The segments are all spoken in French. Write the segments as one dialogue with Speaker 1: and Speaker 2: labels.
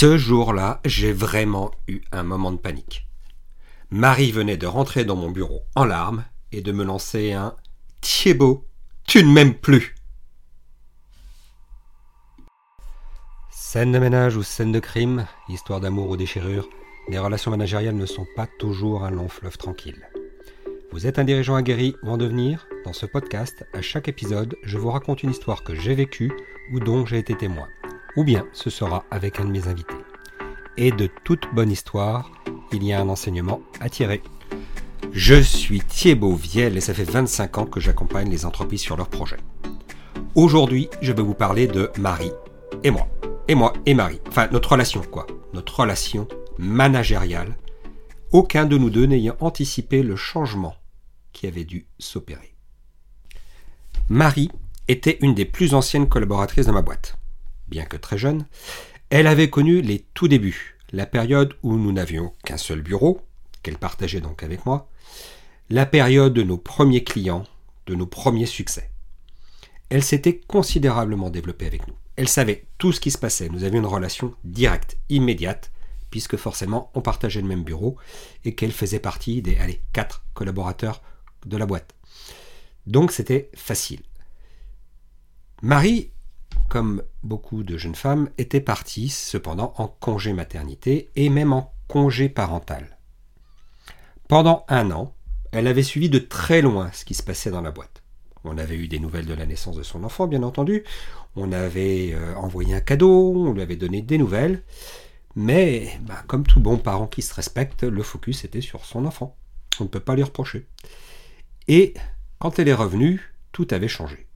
Speaker 1: Ce jour-là, j'ai vraiment eu un moment de panique. Marie venait de rentrer dans mon bureau en larmes et de me lancer un Thibaut, tu ne m'aimes plus. Scène de ménage ou scène de crime, histoire d'amour ou déchirure, les relations managériales ne sont pas toujours un long fleuve tranquille. Vous êtes un dirigeant aguerri ou en devenir? Dans ce podcast, à chaque épisode, je vous raconte une histoire que j'ai vécue ou dont j'ai été témoin. Ou bien ce sera avec un de mes invités. Et de toute bonne histoire, il y a un enseignement à tirer. Je suis Thibaut Viel et ça fait 25 ans que j'accompagne les entreprises sur leurs projets. Aujourd'hui, je vais vous parler de Marie et moi. Et moi et Marie. Enfin, notre relation, quoi. Notre relation managériale. Aucun de nous deux n'ayant anticipé le changement qui avait dû s'opérer. Marie était une des plus anciennes collaboratrices de ma boîte. Bien que très jeune, elle avait connu les tout débuts, la période où nous n'avions qu'un seul bureau, qu'elle partageait donc avec moi, la période de nos premiers clients, de nos premiers succès. Elle s'était considérablement développée avec nous. Elle savait tout ce qui se passait. Nous avions une relation directe, immédiate, puisque forcément on partageait le même bureau et qu'elle faisait partie des quatre collaborateurs de la boîte. Donc c'était facile. Marie, comme beaucoup de jeunes femmes, était partie cependant en congé maternité et même en congé parental. Pendant un an, elle avait suivi de très loin ce qui se passait dans la boîte. On avait eu des nouvelles de la naissance de son enfant, bien entendu. On avait euh, envoyé un cadeau, on lui avait donné des nouvelles. Mais, bah, comme tout bon parent qui se respecte, le focus était sur son enfant. On ne peut pas lui reprocher. Et quand elle est revenue, tout avait changé.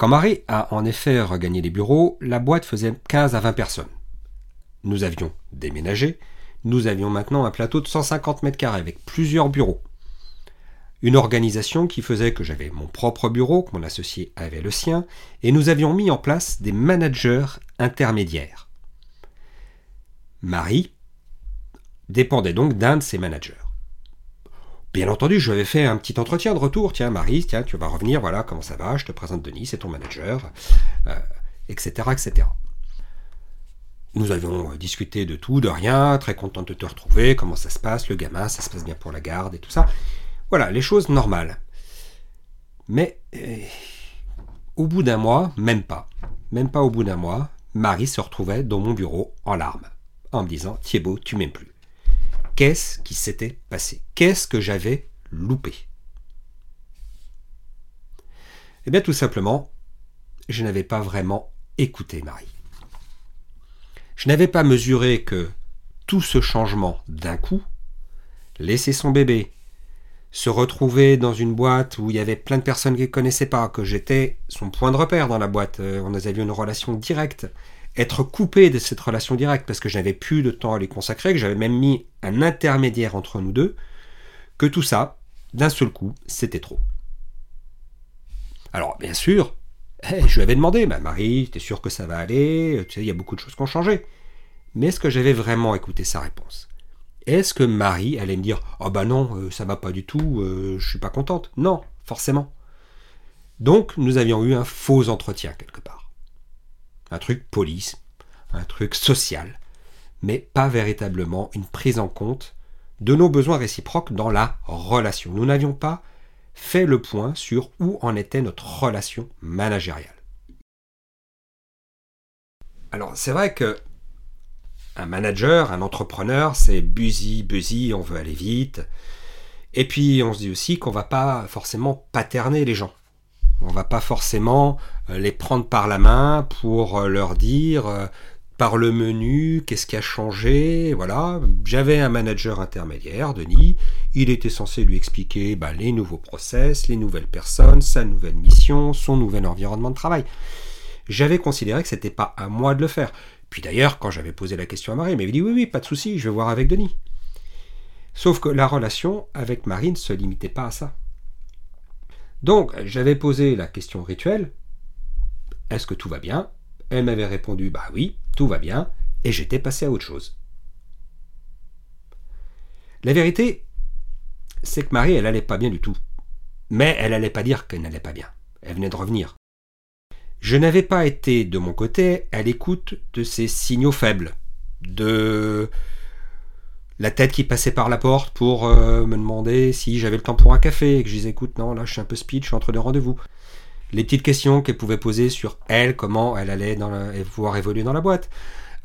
Speaker 1: Quand Marie a en effet regagné les bureaux, la boîte faisait 15 à 20 personnes. Nous avions déménagé, nous avions maintenant un plateau de 150 mètres carrés avec plusieurs bureaux. Une organisation qui faisait que j'avais mon propre bureau, que mon associé avait le sien, et nous avions mis en place des managers intermédiaires. Marie dépendait donc d'un de ces managers. Bien entendu, je lui avais fait un petit entretien de retour. Tiens, Marie, tiens, tu vas revenir, voilà, comment ça va, je te présente Denis, c'est ton manager, etc., euh, etc. Nous avions discuté de tout, de rien, très content de te retrouver, comment ça se passe, le gamin, ça se passe bien pour la garde et tout ça. Voilà, les choses normales. Mais euh, au bout d'un mois, même pas, même pas au bout d'un mois, Marie se retrouvait dans mon bureau en larmes, en me disant Thibaut, tu m'aimes plus. Qu'est-ce qui s'était passé? Qu'est-ce que j'avais loupé? Eh bien, tout simplement, je n'avais pas vraiment écouté Marie. Je n'avais pas mesuré que tout ce changement d'un coup, laisser son bébé, se retrouver dans une boîte où il y avait plein de personnes qu'il ne connaissait pas, que j'étais son point de repère dans la boîte, euh, on avait une relation directe, être coupé de cette relation directe parce que je n'avais plus de temps à lui consacrer, que j'avais même mis un intermédiaire entre nous deux, que tout ça, d'un seul coup, c'était trop. Alors, bien sûr, eh, je lui avais demandé, bah, Marie, t'es sûr que ça va aller? Tu sais, il y a beaucoup de choses qui ont changé. Mais est-ce que j'avais vraiment écouté sa réponse? Est-ce que Marie allait me dire Oh bah non, euh, ça va pas du tout, euh, je suis pas contente? Non, forcément. Donc, nous avions eu un faux entretien quelque part un truc police, un truc social, mais pas véritablement une prise en compte de nos besoins réciproques dans la relation. Nous n'avions pas fait le point sur où en était notre relation managériale. Alors c'est vrai que un manager, un entrepreneur, c'est busy, busy, on veut aller vite. Et puis on se dit aussi qu'on va pas forcément paterner les gens. On va pas forcément euh, les prendre par la main pour euh, leur dire euh, par le menu qu'est-ce qui a changé. Voilà, j'avais un manager intermédiaire, Denis. Il était censé lui expliquer bah, les nouveaux process, les nouvelles personnes, sa nouvelle mission, son nouvel environnement de travail. J'avais considéré que c'était pas à moi de le faire. Puis d'ailleurs, quand j'avais posé la question à Marie, elle m'avait dit oui, oui, pas de souci, je vais voir avec Denis. Sauf que la relation avec Marie ne se limitait pas à ça. Donc, j'avais posé la question rituelle Est-ce que tout va bien? Elle m'avait répondu Bah oui, tout va bien, et j'étais passé à autre chose. La vérité, c'est que Marie, elle allait pas bien du tout. Mais elle allait pas dire qu'elle n'allait pas bien. Elle venait de revenir. je n'avais pas été de mon côté à l'écoute de ces signaux faibles, de la tête qui passait par la porte pour euh, me demander si j'avais le temps pour un café et que je disais écoute non là je suis un peu speed, je suis entre deux rendez-vous. Les petites questions qu'elle pouvait poser sur elle, comment elle allait dans pouvoir évoluer dans la boîte.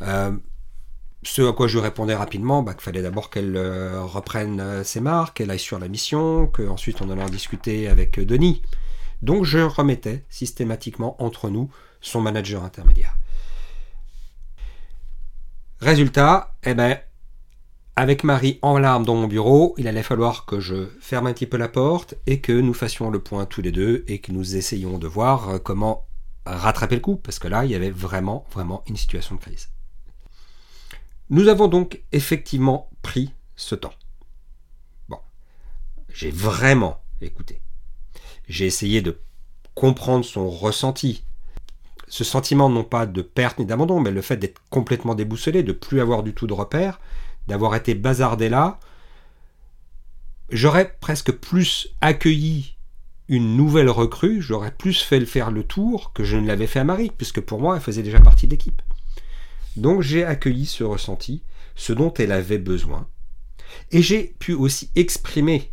Speaker 1: Euh, ce à quoi je répondais rapidement, bah, qu'il fallait d'abord qu'elle euh, reprenne ses marques, qu'elle aille sur la mission, qu'ensuite on allait en discuter avec Denis. Donc je remettais systématiquement entre nous son manager intermédiaire. Résultat, eh ben, avec Marie en larmes dans mon bureau, il allait falloir que je ferme un petit peu la porte et que nous fassions le point tous les deux et que nous essayions de voir euh, comment rattraper le coup, parce que là, il y avait vraiment, vraiment une situation de crise. Nous avons donc effectivement pris ce temps. Bon, j'ai vraiment écouté. J'ai essayé de comprendre son ressenti. Ce sentiment non pas de perte ni d'abandon, mais le fait d'être complètement déboussolé, de plus avoir du tout de repère, d'avoir été bazardé là, j'aurais presque plus accueilli une nouvelle recrue, j'aurais plus fait le faire le tour que je ne l'avais fait à Marie, puisque pour moi, elle faisait déjà partie de l'équipe. Donc j'ai accueilli ce ressenti, ce dont elle avait besoin, et j'ai pu aussi exprimer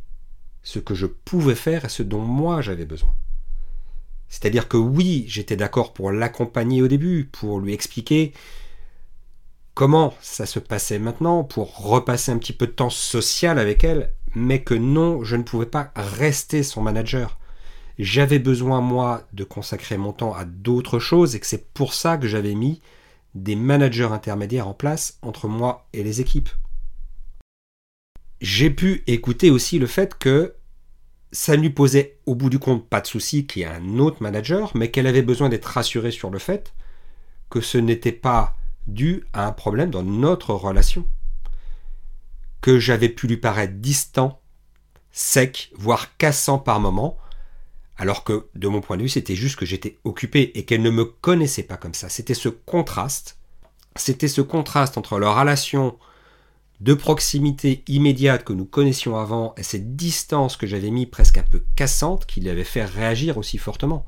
Speaker 1: ce que je pouvais faire et ce dont moi j'avais besoin. C'est-à-dire que oui, j'étais d'accord pour l'accompagner au début, pour lui expliquer comment ça se passait maintenant, pour repasser un petit peu de temps social avec elle, mais que non, je ne pouvais pas rester son manager. J'avais besoin, moi, de consacrer mon temps à d'autres choses et que c'est pour ça que j'avais mis des managers intermédiaires en place entre moi et les équipes j'ai pu écouter aussi le fait que ça ne lui posait au bout du compte pas de souci qu'il y ait un autre manager, mais qu'elle avait besoin d'être rassurée sur le fait que ce n'était pas dû à un problème dans notre relation. Que j'avais pu lui paraître distant, sec, voire cassant par moments, alors que de mon point de vue c'était juste que j'étais occupé et qu'elle ne me connaissait pas comme ça. C'était ce contraste, c'était ce contraste entre leur relation de proximité immédiate que nous connaissions avant et cette distance que j'avais mis presque un peu cassante qui l'avait fait réagir aussi fortement.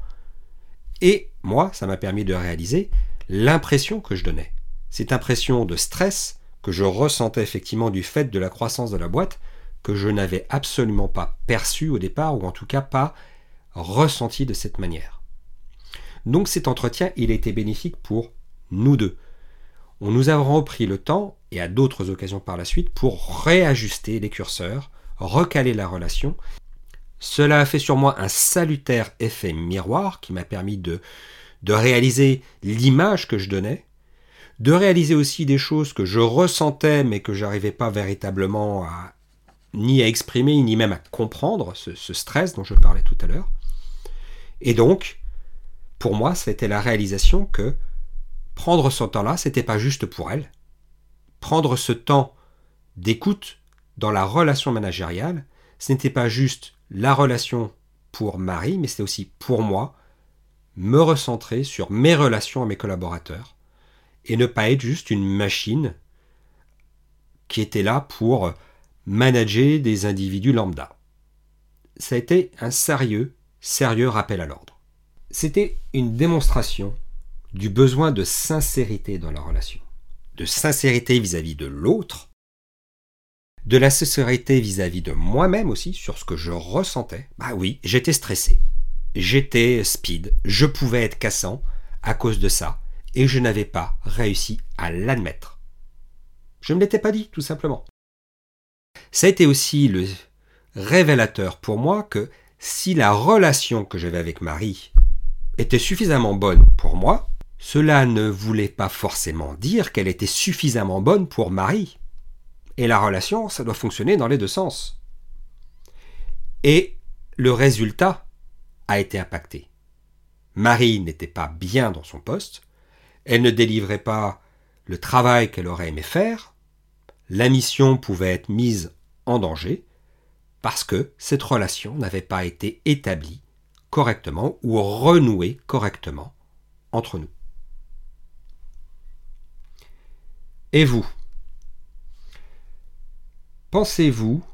Speaker 1: Et moi, ça m'a permis de réaliser l'impression que je donnais. Cette impression de stress que je ressentais effectivement du fait de la croissance de la boîte, que je n'avais absolument pas perçu au départ, ou en tout cas pas ressenti de cette manière. Donc cet entretien, il a été bénéfique pour nous deux. On nous a repris le temps et à d'autres occasions par la suite pour réajuster les curseurs, recaler la relation. Cela a fait sur moi un salutaire effet miroir qui m'a permis de, de réaliser l'image que je donnais, de réaliser aussi des choses que je ressentais mais que j'arrivais pas véritablement à ni à exprimer ni même à comprendre, ce, stress dont je parlais tout à l'heure. Et donc, pour moi, c'était la réalisation que prendre ce temps-là, c'était pas juste pour elle, prendre ce temps d'écoute dans la relation managériale, ce n'était pas juste la relation pour Marie, mais c'était aussi pour moi, me recentrer sur mes relations à mes collaborateurs et ne pas être juste une machine qui était là pour manager des individus lambda. Ça a été un sérieux, sérieux rappel à l'ordre. C'était une démonstration du besoin de sincérité dans la relation de sincérité vis-à-vis de l'autre, de la sincérité vis-à-vis de moi-même aussi sur ce que je ressentais. Bah oui, j'étais stressé, j'étais speed, je pouvais être cassant à cause de ça, et je n'avais pas réussi à l'admettre. Je ne l'étais pas dit, tout simplement. Ça a été aussi le révélateur pour moi que si la relation que j'avais avec Marie était suffisamment bonne pour moi, cela ne voulait pas forcément dire qu'elle était suffisamment bonne pour Marie. Et la relation, ça doit fonctionner dans les deux sens. Et le résultat a été impacté. Marie n'était pas bien dans son poste, elle ne délivrait pas le travail qu'elle aurait aimé faire, la mission pouvait être mise en danger, parce que cette relation n'avait pas été établie correctement ou renouée correctement entre nous. Et vous? Pensez-vous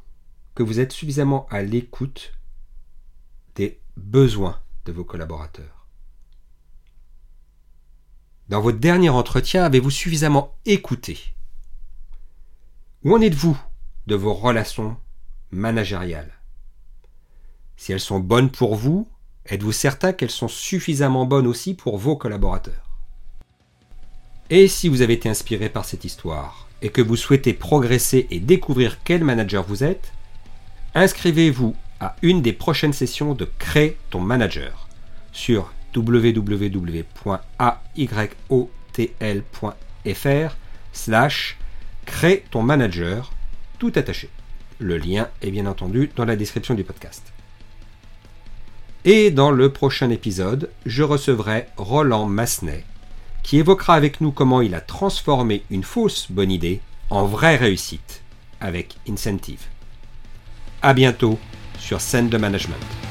Speaker 1: que vous êtes suffisamment à l'écoute des besoins de vos collaborateurs? Dans votre dernier entretien, avez-vous suffisamment écouté? Où en êtes-vous de vos relations managériales? Si elles sont bonnes pour vous, êtes-vous certain qu'elles sont suffisamment bonnes aussi pour vos collaborateurs? Et si vous avez été inspiré par cette histoire et que vous souhaitez progresser et découvrir quel manager vous êtes, inscrivez-vous à une des prochaines sessions de Crée ton manager sur www.ayotl.fr slash crée ton manager tout attaché. Le lien est bien entendu dans la description du podcast. Et dans le prochain épisode, je recevrai Roland Massenet, qui évoquera avec nous comment il a transformé une fausse bonne idée en vraie réussite avec Incentive. A bientôt sur Scène de Management.